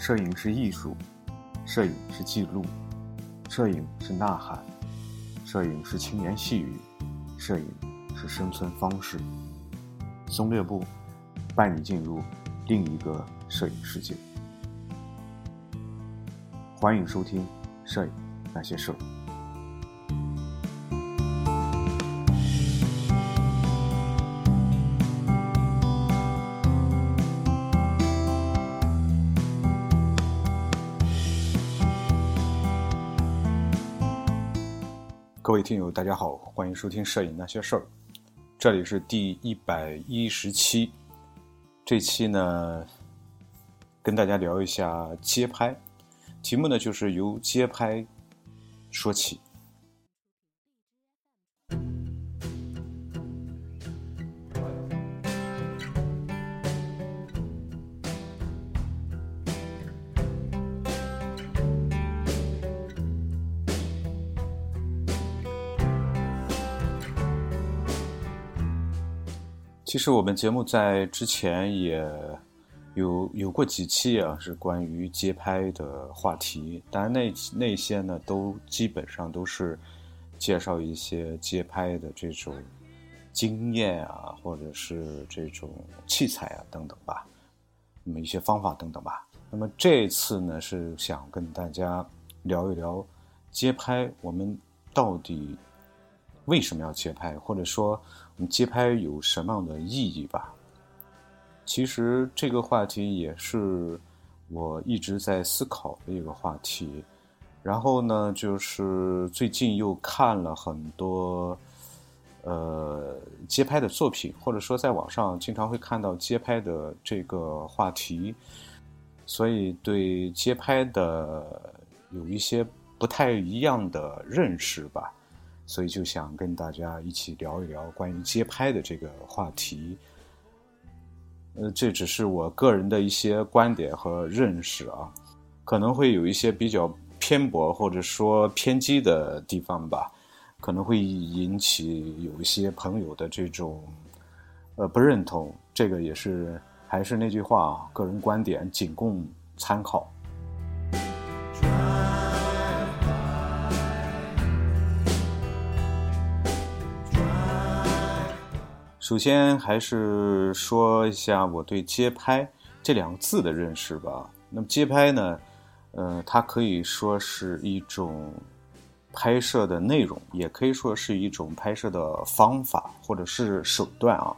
摄影是艺术，摄影是记录，摄影是呐喊，摄影是轻言细语，摄影是生存方式。松略步带你进入另一个摄影世界。欢迎收听《摄影那些事位听友，大家好，欢迎收听《摄影那些事儿》，这里是第一百一十期。这期呢，跟大家聊一下街拍，题目呢就是由街拍说起。其实我们节目在之前也有有过几期啊，是关于街拍的话题。当然，那那些呢，都基本上都是介绍一些街拍的这种经验啊，或者是这种器材啊等等吧，那么一些方法等等吧。那么这次呢，是想跟大家聊一聊街拍，我们到底为什么要街拍，或者说。街拍有什么样的意义吧？其实这个话题也是我一直在思考的一个话题。然后呢，就是最近又看了很多呃街拍的作品，或者说在网上经常会看到街拍的这个话题，所以对街拍的有一些不太一样的认识吧。所以就想跟大家一起聊一聊关于街拍的这个话题。呃，这只是我个人的一些观点和认识啊，可能会有一些比较偏颇或者说偏激的地方吧，可能会引起有一些朋友的这种呃不认同。这个也是还是那句话啊，个人观点仅供参考。首先还是说一下我对街拍这两个字的认识吧。那么街拍呢，呃，它可以说是一种拍摄的内容，也可以说是一种拍摄的方法或者是手段啊。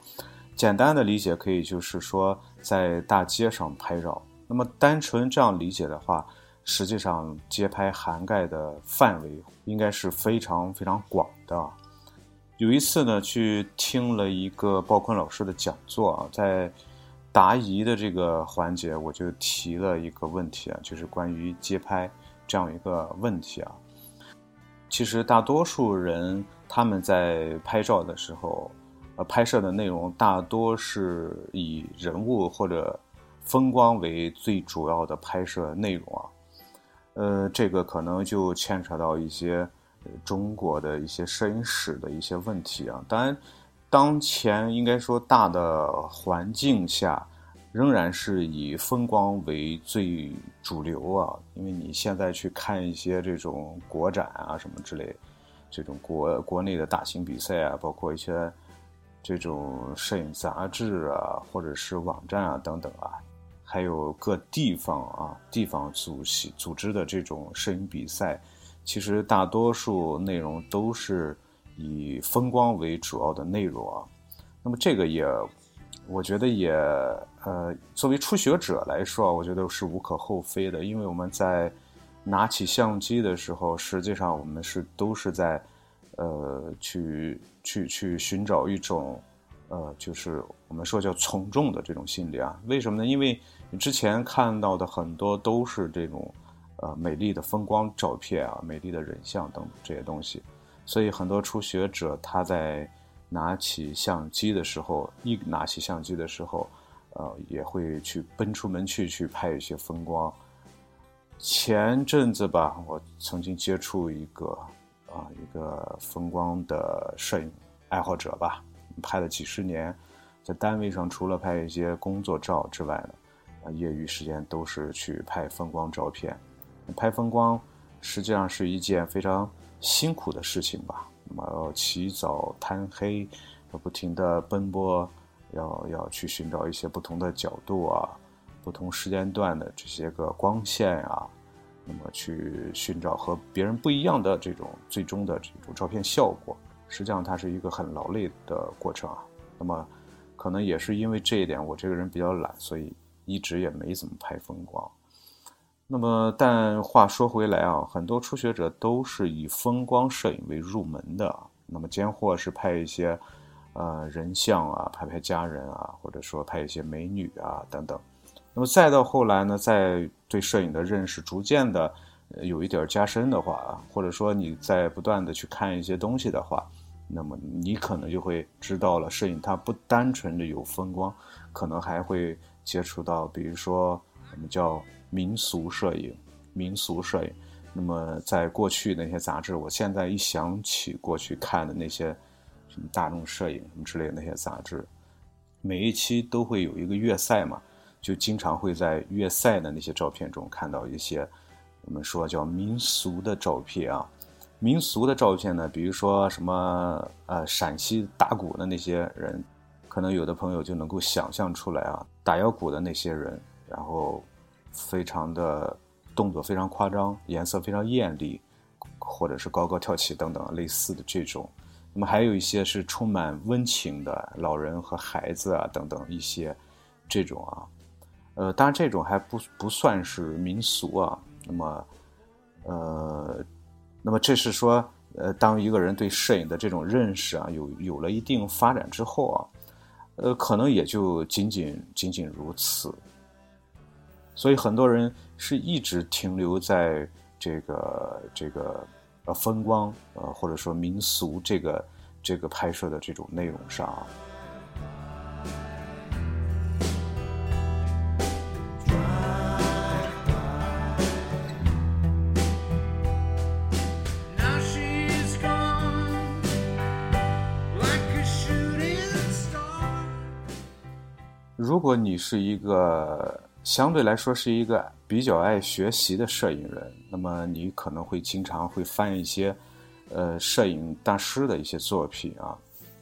简单的理解可以就是说在大街上拍照。那么单纯这样理解的话，实际上街拍涵盖的范围应该是非常非常广的。有一次呢，去听了一个鲍坤老师的讲座啊，在答疑的这个环节，我就提了一个问题啊，就是关于街拍这样一个问题啊。其实大多数人他们在拍照的时候，呃，拍摄的内容大多是以人物或者风光为最主要的拍摄内容啊。呃，这个可能就牵扯到一些。中国的一些摄影史的一些问题啊，当然，当前应该说大的环境下，仍然是以风光为最主流啊。因为你现在去看一些这种国展啊什么之类，这种国国内的大型比赛啊，包括一些这种摄影杂志啊，或者是网站啊等等啊，还有各地方啊地方组系组织的这种摄影比赛。其实大多数内容都是以风光为主要的内容啊，那么这个也，我觉得也呃，作为初学者来说啊，我觉得是无可厚非的，因为我们在拿起相机的时候，实际上我们是都是在呃去去去寻找一种呃，就是我们说叫从众的这种心理啊。为什么呢？因为你之前看到的很多都是这种。呃，美丽的风光照片啊，美丽的人像等这些东西，所以很多初学者他在拿起相机的时候，一拿起相机的时候，呃，也会去奔出门去去拍一些风光。前阵子吧，我曾经接触一个啊一个风光的摄影爱好者吧，拍了几十年，在单位上除了拍一些工作照之外呢。啊，业余时间都是去拍风光照片。拍风光实际上是一件非常辛苦的事情吧。那么要起早贪黑，要不停的奔波，要要去寻找一些不同的角度啊，不同时间段的这些个光线啊，那么去寻找和别人不一样的这种最终的这种照片效果。实际上它是一个很劳累的过程啊。那么可能也是因为这一点，我这个人比较懒，所以一直也没怎么拍风光。那么，但话说回来啊，很多初学者都是以风光摄影为入门的。那么，兼或是拍一些，呃，人像啊，拍拍家人啊，或者说拍一些美女啊等等。那么再到后来呢，在对摄影的认识逐渐的有一点加深的话，或者说你在不断的去看一些东西的话，那么你可能就会知道了，摄影它不单纯的有风光，可能还会接触到，比如说我们叫。民俗摄影，民俗摄影。那么，在过去那些杂志，我现在一想起过去看的那些什么大众摄影什么之类的那些杂志，每一期都会有一个月赛嘛，就经常会在月赛的那些照片中看到一些我们说叫民俗的照片啊。民俗的照片呢，比如说什么呃陕西打鼓的那些人，可能有的朋友就能够想象出来啊，打腰鼓的那些人，然后。非常的动作非常夸张，颜色非常艳丽，或者是高高跳起等等类似的这种。那么还有一些是充满温情的老人和孩子啊等等一些这种啊，呃，当然这种还不不算是民俗啊。那么，呃，那么这是说，呃，当一个人对摄影的这种认识啊有有了一定发展之后啊，呃，可能也就仅仅仅仅如此。所以很多人是一直停留在这个这个呃风光呃或者说民俗这个这个拍摄的这种内容上。如果你是一个。相对来说是一个比较爱学习的摄影人，那么你可能会经常会翻一些，呃，摄影大师的一些作品啊，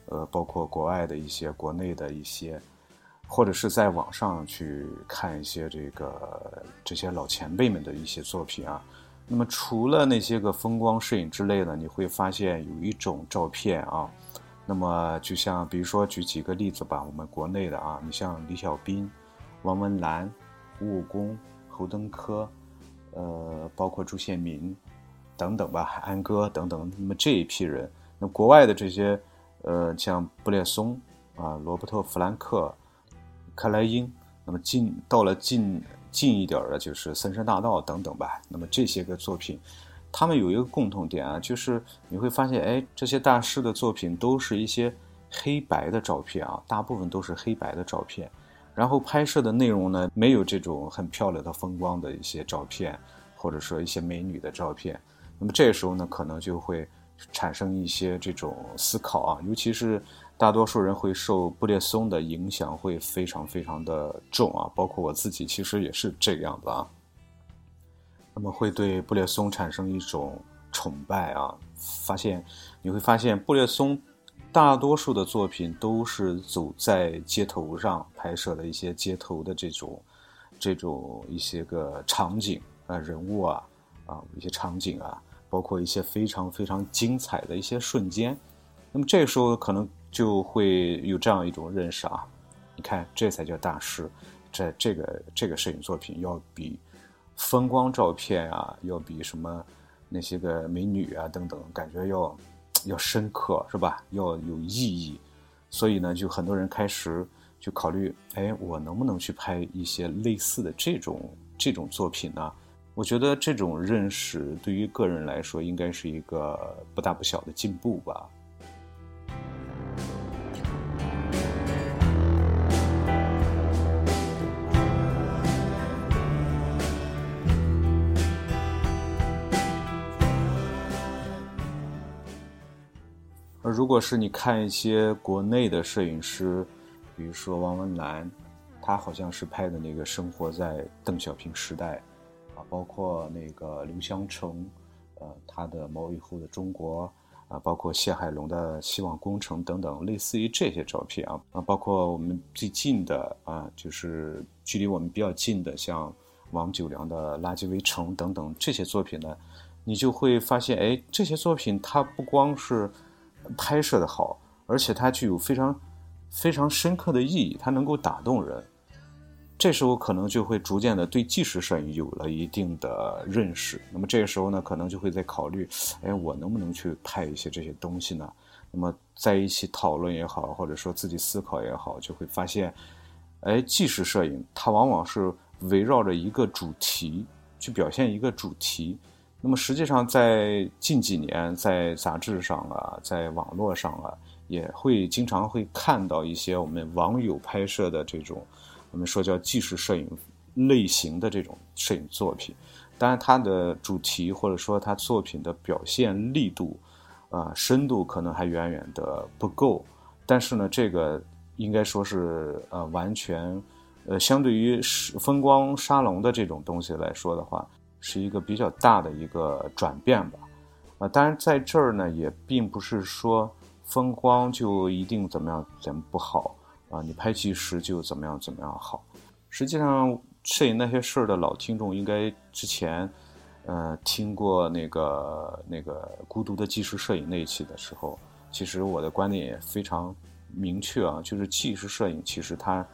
呃，包括国外的一些、国内的一些，或者是在网上去看一些这个这些老前辈们的一些作品啊。那么除了那些个风光摄影之类的，你会发现有一种照片啊，那么就像比如说举几个例子吧，我们国内的啊，你像李小斌、王文澜。吴武功、侯登科，呃，包括朱宪民等等吧，安哥等等，那么这一批人，那国外的这些，呃，像布列松啊、罗伯特·弗兰克、克莱因，那么近到了近近一点的，就是森山大道等等吧。那么这些个作品，他们有一个共同点啊，就是你会发现，哎，这些大师的作品都是一些黑白的照片啊，大部分都是黑白的照片。然后拍摄的内容呢，没有这种很漂亮的风光的一些照片，或者说一些美女的照片。那么这时候呢，可能就会产生一些这种思考啊，尤其是大多数人会受布列松的影响，会非常非常的重啊，包括我自己其实也是这个样子啊。那么会对布列松产生一种崇拜啊，发现你会发现布列松。大多数的作品都是走在街头上拍摄的一些街头的这种、这种一些个场景啊、人物啊、啊一些场景啊，包括一些非常非常精彩的一些瞬间。那么这时候可能就会有这样一种认识啊，你看这才叫大师，这这个这个摄影作品要比风光照片啊，要比什么那些个美女啊等等，感觉要。要深刻是吧？要有意义，所以呢，就很多人开始就考虑，哎，我能不能去拍一些类似的这种这种作品呢？我觉得这种认识对于个人来说，应该是一个不大不小的进步吧。如果是你看一些国内的摄影师，比如说王文澜，他好像是拍的那个生活在邓小平时代，啊，包括那个刘湘成，呃，他的毛以后的中国，啊，包括谢海龙的希望工程等等，类似于这些照片啊，啊，包括我们最近的啊，就是距离我们比较近的，像王九良的《垃圾围城》等等这些作品呢，你就会发现，哎，这些作品它不光是拍摄的好，而且它具有非常。非常深刻的意义，它能够打动人。这时候可能就会逐渐的对纪实摄影有了一定的认识。那么这个时候呢，可能就会在考虑：哎，我能不能去拍一些这些东西呢？那么在一起讨论也好，或者说自己思考也好，就会发现，哎，纪实摄影它往往是围绕着一个主题去表现一个主题。那么实际上在近几年，在杂志上啊，在网络上啊。也会经常会看到一些我们网友拍摄的这种，我们说叫纪实摄影类型的这种摄影作品。当然，它的主题或者说它作品的表现力度，啊，深度可能还远远的不够。但是呢，这个应该说是呃完全，呃，相对于风光沙龙的这种东西来说的话，是一个比较大的一个转变吧。啊，当然在这儿呢，也并不是说。风光就一定怎么样怎么不好啊？你拍纪实就怎么样怎么样好？实际上，摄影那些事儿的老听众应该之前，呃，听过那个那个孤独的纪实摄影那一期的时候，其实我的观点也非常明确啊，就是纪实摄影其实它，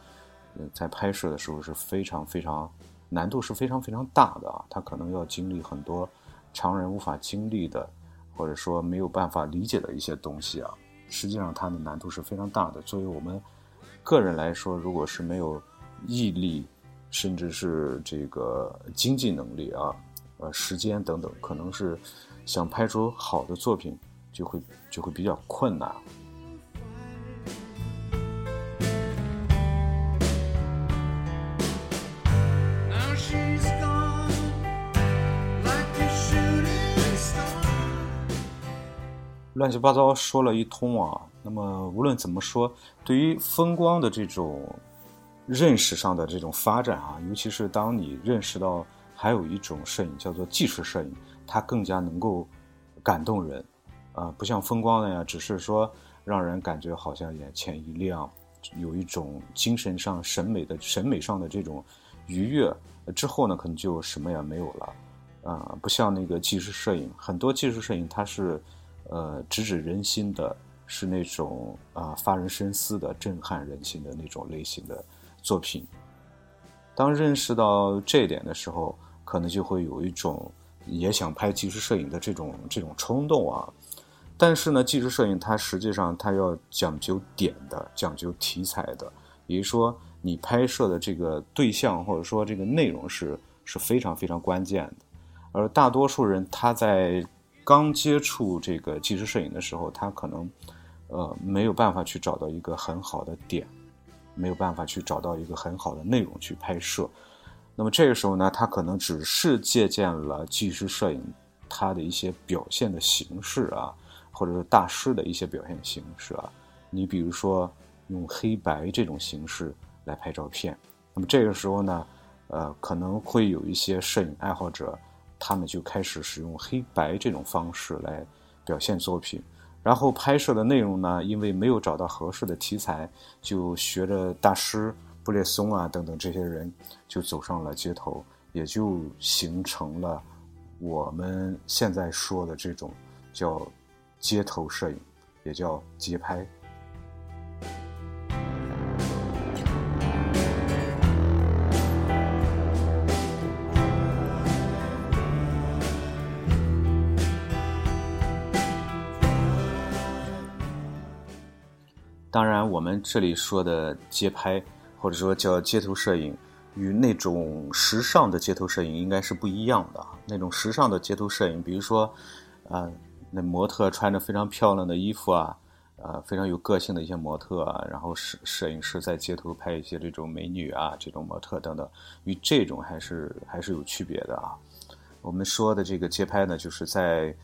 在拍摄的时候是非常非常难度是非常非常大的啊，他可能要经历很多常人无法经历的，或者说没有办法理解的一些东西啊。实际上，它的难度是非常大的。作为我们个人来说，如果是没有毅力，甚至是这个经济能力啊、呃时间等等，可能是想拍出好的作品，就会就会比较困难。乱七八糟说了一通啊，那么无论怎么说，对于风光的这种认识上的这种发展啊，尤其是当你认识到还有一种摄影叫做纪实摄影，它更加能够感动人。啊，不像风光那样，只是说让人感觉好像眼前一亮，有一种精神上审美的审美上的这种愉悦，之后呢，可能就什么也没有了。啊，不像那个纪实摄影，很多纪实摄影它是。呃，直指人心的是那种啊发人深思的、震撼人心的那种类型的作品。当认识到这一点的时候，可能就会有一种也想拍纪实摄影的这种这种冲动啊。但是呢，纪实摄影它实际上它要讲究点的，讲究题材的，也就是说，你拍摄的这个对象或者说这个内容是是非常非常关键的。而大多数人他在刚接触这个纪实摄影的时候，他可能，呃，没有办法去找到一个很好的点，没有办法去找到一个很好的内容去拍摄。那么这个时候呢，他可能只是借鉴了纪实摄影它的一些表现的形式啊，或者是大师的一些表现形式啊。你比如说用黑白这种形式来拍照片，那么这个时候呢，呃，可能会有一些摄影爱好者。他们就开始使用黑白这种方式来表现作品，然后拍摄的内容呢，因为没有找到合适的题材，就学着大师布列松啊等等这些人，就走上了街头，也就形成了我们现在说的这种叫街头摄影，也叫街拍。当然，我们这里说的街拍，或者说叫街头摄影，与那种时尚的街头摄影应该是不一样的。那种时尚的街头摄影，比如说，啊，那模特穿着非常漂亮的衣服啊，啊，非常有个性的一些模特啊，然后摄摄影师在街头拍一些这种美女啊，这种模特等等，与这种还是还是有区别的啊。我们说的这个街拍呢，就是在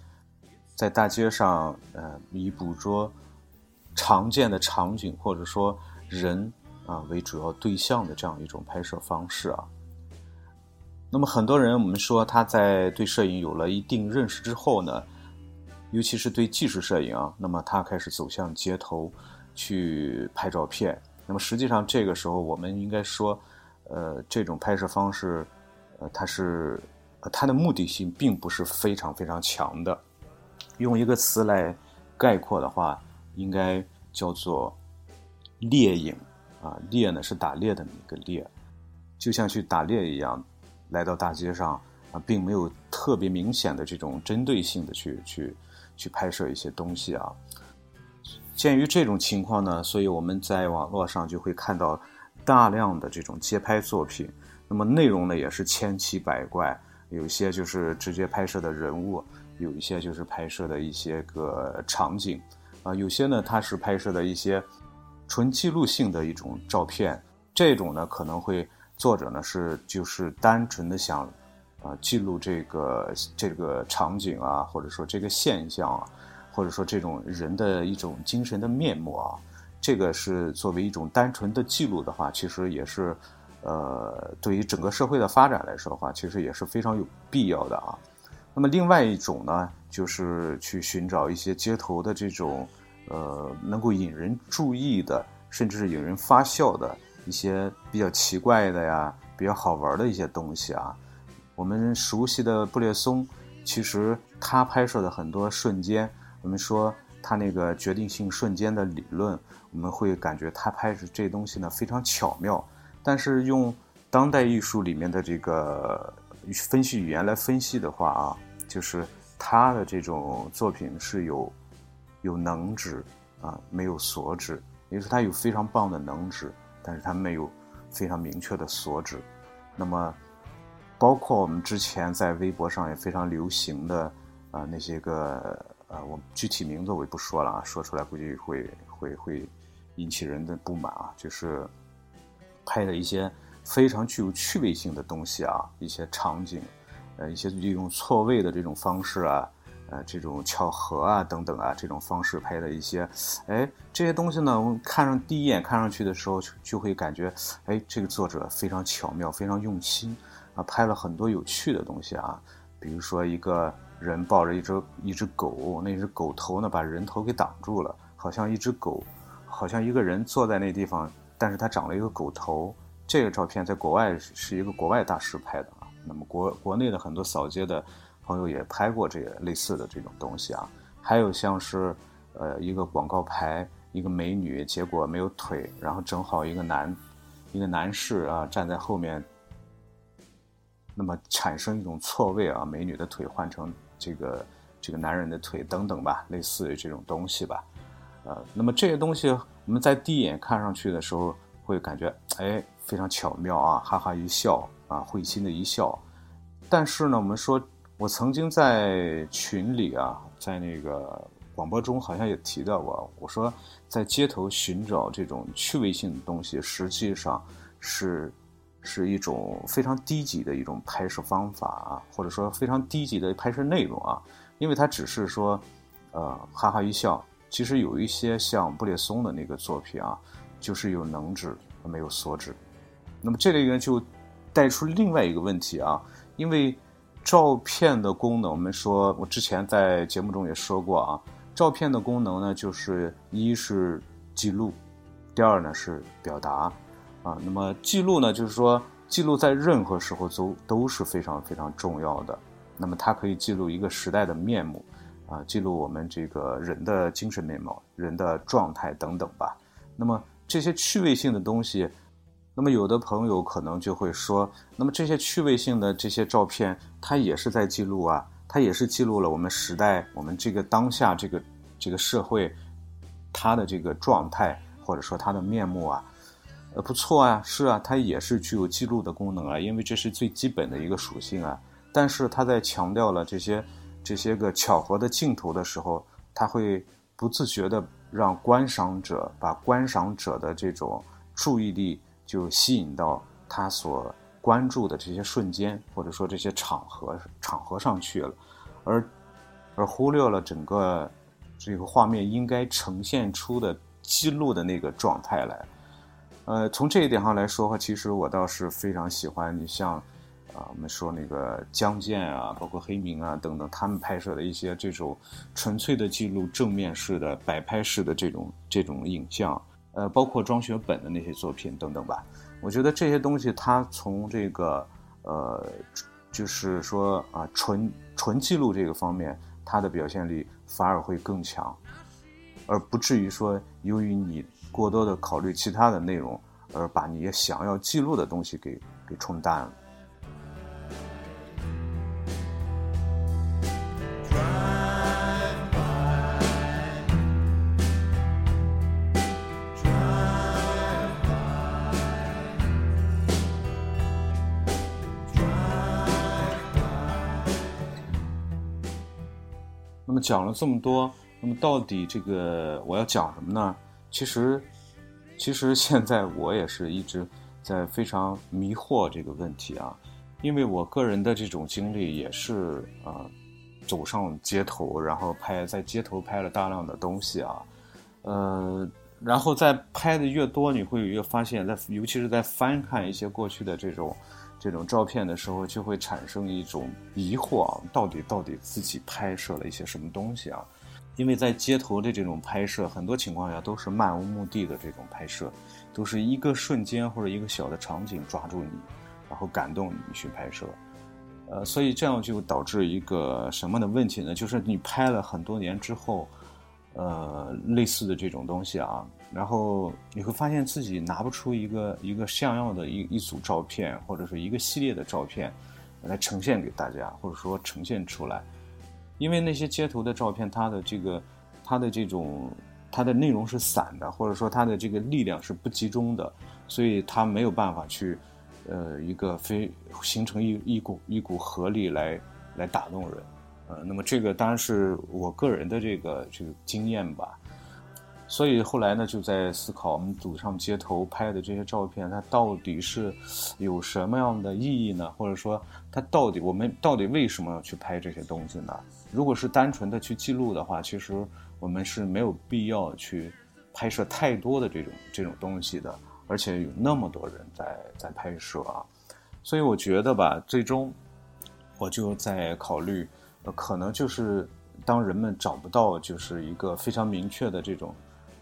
在大街上，呃，以捕捉。常见的场景，或者说人啊为主要对象的这样一种拍摄方式啊。那么很多人，我们说他在对摄影有了一定认识之后呢，尤其是对纪实摄影啊，那么他开始走向街头去拍照片。那么实际上这个时候，我们应该说，呃，这种拍摄方式，呃，它是呃它的目的性并不是非常非常强的。用一个词来概括的话，应该叫做猎影啊，猎呢是打猎的那个猎，就像去打猎一样。来到大街上啊，并没有特别明显的这种针对性的去去去拍摄一些东西啊。鉴于这种情况呢，所以我们在网络上就会看到大量的这种街拍作品。那么内容呢也是千奇百怪，有些就是直接拍摄的人物，有一些就是拍摄的一些个场景啊，有些呢它是拍摄的一些纯记录性的一种照片。这种呢可能会。作者呢是就是单纯的想，啊记录这个这个场景啊，或者说这个现象啊，或者说这种人的一种精神的面目啊，这个是作为一种单纯的记录的话，其实也是，呃，对于整个社会的发展来说的话，其实也是非常有必要的啊。那么另外一种呢，就是去寻找一些街头的这种，呃，能够引人注意的，甚至是引人发笑的。一些比较奇怪的呀，比较好玩的一些东西啊，我们熟悉的布列松，其实他拍摄的很多瞬间，我们说他那个决定性瞬间的理论，我们会感觉他拍摄这东西呢非常巧妙。但是用当代艺术里面的这个分析语言来分析的话啊，就是他的这种作品是有有能指啊，没有所指，也就是他有非常棒的能指。但是他没有非常明确的所指，那么包括我们之前在微博上也非常流行的啊那些个呃，我具体名字我也不说了啊，说出来估计会会会引起人的不满啊，就是拍的一些非常具有趣味性的东西啊，一些场景，呃，一些利用错位的这种方式啊。呃，这种巧合啊，等等啊，这种方式拍的一些，哎，这些东西呢，我看上第一眼看上去的时候，就就会感觉，哎，这个作者非常巧妙，非常用心，啊，拍了很多有趣的东西啊，比如说一个人抱着一只一只狗，那只狗头呢把人头给挡住了，好像一只狗，好像一个人坐在那地方，但是他长了一个狗头。这个照片在国外是一个国外大师拍的啊，那么国国内的很多扫街的。朋友也拍过这个类似的这种东西啊，还有像是，呃，一个广告牌，一个美女，结果没有腿，然后正好一个男，一个男士啊站在后面，那么产生一种错位啊，美女的腿换成这个这个男人的腿等等吧，类似于这种东西吧，呃，那么这些东西我们在第一眼看上去的时候会感觉哎非常巧妙啊，哈哈一笑啊，会心的一笑，但是呢，我们说。我曾经在群里啊，在那个广播中好像也提到过，我说在街头寻找这种趣味性的东西，实际上是是一种非常低级的一种拍摄方法啊，或者说非常低级的拍摄内容啊，因为它只是说，呃，哈哈一笑。其实有一些像布列松的那个作品啊，就是有能指没有所指。那么这里呢就带出另外一个问题啊，因为。照片的功能，我们说，我之前在节目中也说过啊。照片的功能呢，就是一是记录，第二呢是表达，啊，那么记录呢，就是说记录在任何时候都都是非常非常重要的。那么它可以记录一个时代的面目，啊，记录我们这个人的精神面貌、人的状态等等吧。那么这些趣味性的东西。那么有的朋友可能就会说，那么这些趣味性的这些照片，它也是在记录啊，它也是记录了我们时代、我们这个当下这个这个社会，它的这个状态或者说它的面目啊，呃，不错啊，是啊，它也是具有记录的功能啊，因为这是最基本的一个属性啊。但是它在强调了这些这些个巧合的镜头的时候，它会不自觉的让观赏者把观赏者的这种注意力。就吸引到他所关注的这些瞬间，或者说这些场合场合上去了，而而忽略了整个这个画面应该呈现出的记录的那个状态来。呃，从这一点上来说的话，其实我倒是非常喜欢你像，啊，我们说那个江建啊，包括黑明啊等等，他们拍摄的一些这种纯粹的记录正面式的摆拍式的这种这种影像，呃，包括庄学本的那些作品等等吧。我觉得这些东西，它从这个呃，就是说啊，纯纯记录这个方面，它的表现力反而会更强，而不至于说由于你。过多的考虑其他的内容，而把你想要记录的东西给给冲淡了。讲了这么多，那么到底这个我要讲什么呢？其实，其实现在我也是一直在非常迷惑这个问题啊，因为我个人的这种经历也是啊，走上街头，然后拍在街头拍了大量的东西啊，呃，然后在拍的越多，你会越发现，在尤其是在翻看一些过去的这种这种照片的时候，就会产生一种疑惑啊，到底到底自己拍摄了一些什么东西啊？因为在街头的这种拍摄，很多情况下都是漫无目的的这种拍摄，都是一个瞬间或者一个小的场景抓住你，然后感动你去拍摄，呃，所以这样就导致一个什么的问题呢？就是你拍了很多年之后，呃，类似的这种东西啊，然后你会发现自己拿不出一个一个像样的一一组照片，或者是一个系列的照片来呈现给大家，或者说呈现出来。因为那些街头的照片，它的这个，它的这种，它的内容是散的，或者说它的这个力量是不集中的，所以它没有办法去，呃，一个非形成一一股一股合力来来打动人，呃，那么这个当然是我个人的这个这个经验吧。所以后来呢，就在思考我们走上街头拍的这些照片，它到底是有什么样的意义呢？或者说，它到底我们到底为什么要去拍这些东西呢？如果是单纯的去记录的话，其实我们是没有必要去拍摄太多的这种这种东西的，而且有那么多人在在拍摄啊。所以我觉得吧，最终我就在考虑，呃，可能就是当人们找不到就是一个非常明确的这种。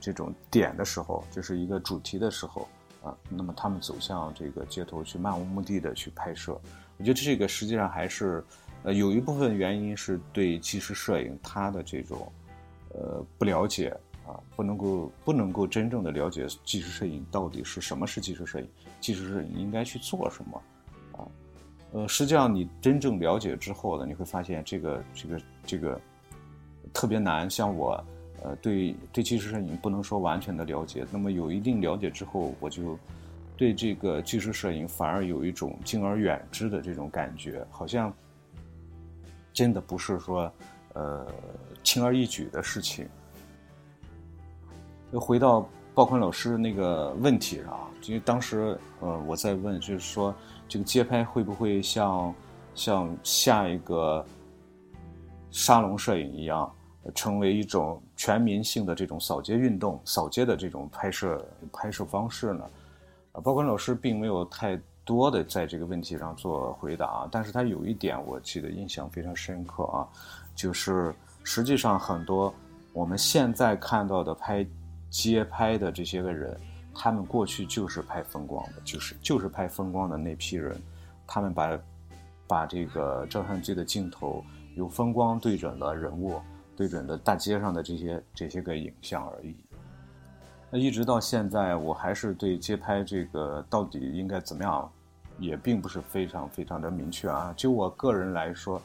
这种点的时候，就是一个主题的时候啊，那么他们走向这个街头去漫无目的的去拍摄，我觉得这个实际上还是，呃，有一部分原因是对纪实摄影它的这种，呃，不了解啊，不能够不能够真正的了解纪实摄影到底是什么是纪实摄影，纪实摄影应该去做什么，啊，呃，实际上你真正了解之后呢，你会发现这个这个这个特别难，像我。呃，对对，纪实摄影不能说完全的了解。那么有一定了解之后，我就对这个纪实摄影反而有一种敬而远之的这种感觉，好像真的不是说呃轻而易举的事情。又回到鲍坤老师那个问题上，因为当时呃我在问，就是说这个街拍会不会像像下一个沙龙摄影一样？成为一种全民性的这种扫街运动、扫街的这种拍摄拍摄方式呢？啊，包括老师并没有太多的在这个问题上做回答啊，但是他有一点我记得印象非常深刻啊，就是实际上很多我们现在看到的拍街拍的这些个人，他们过去就是拍风光的，就是就是拍风光的那批人，他们把把这个照相机的镜头由风光对准了人物。对准的大街上的这些这些个影像而已。那一直到现在，我还是对街拍这个到底应该怎么样，也并不是非常非常的明确啊。就我个人来说，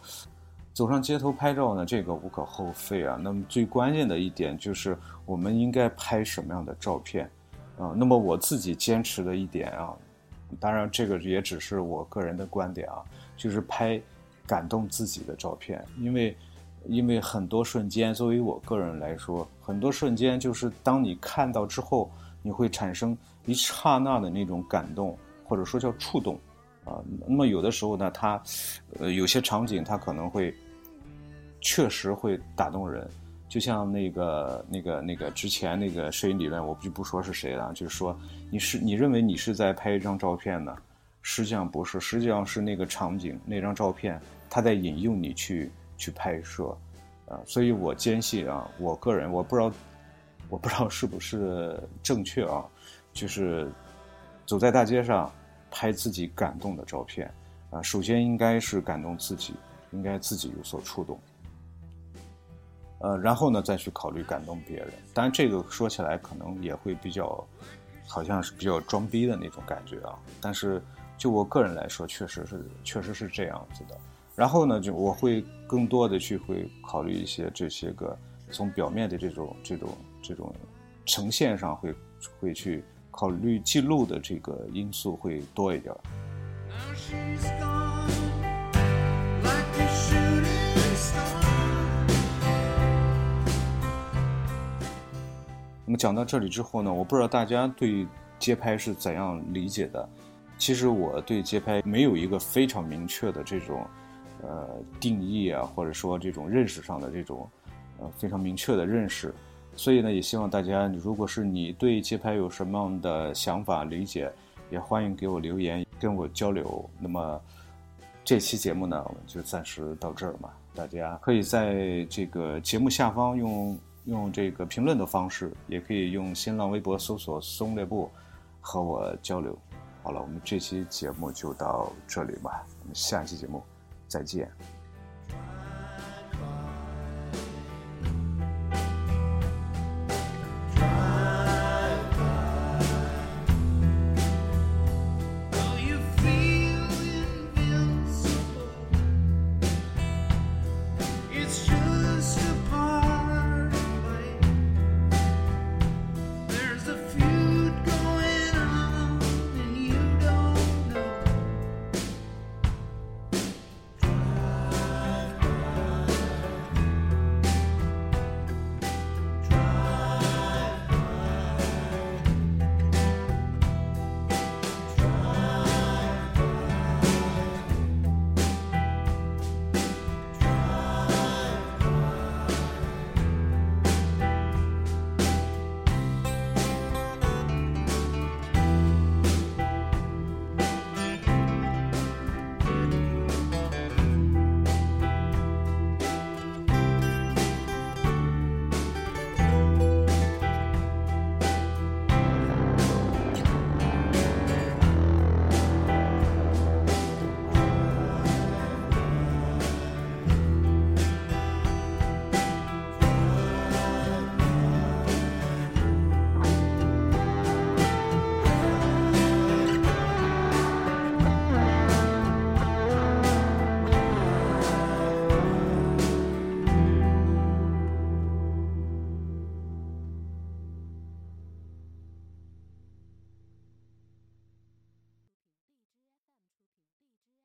走上街头拍照呢，这个无可厚非啊。那么最关键的一点就是我们应该拍什么样的照片啊？那么我自己坚持的一点啊，当然这个也只是我个人的观点啊，就是拍感动自己的照片，因为。因为很多瞬间，作为我个人来说，很多瞬间就是当你看到之后，你会产生一刹那的那种感动，或者说叫触动，啊，那么有的时候呢，它，呃，有些场景它可能会确实会打动人，就像那个、那个、那个之前那个摄影理论，我就不说是谁了，就是说你是你认为你是在拍一张照片呢，实际上不是，实际上是那个场景、那张照片，它在引诱你去去拍摄，啊，所以我坚信啊，我个人我不知道，我不知道是不是正确啊，就是走在大街上拍自己感动的照片，啊，首先应该是感动自己，应该自己有所触动。呃，然后呢，再去考虑感动别人。当然，这个说起来可能也会比较，好像是比较装逼的那种感觉啊。但是，就我个人来说，确实是，确实是这样子的。然后呢，就我会更多的去会考虑一些这些个从表面的这种这种这种呈现上，会会去考虑记录的这个因素会多一点。那么讲到这里之后呢，我不知道大家对街拍是怎样理解的。其实我对街拍没有一个非常明确的这种，呃定义啊，或者说这种认识上的这种，呃非常明确的认识。所以呢，也希望大家，如果是你对街拍有什么样的想法理解，也欢迎给我留言跟我交流。那么这期节目呢，我们就暂时到这儿嘛。大家可以在这个节目下方用。用这个评论的方式，也可以用新浪微博搜索“松列布”和我交流。好了，我们这期节目就到这里吧，我们下期节目再见。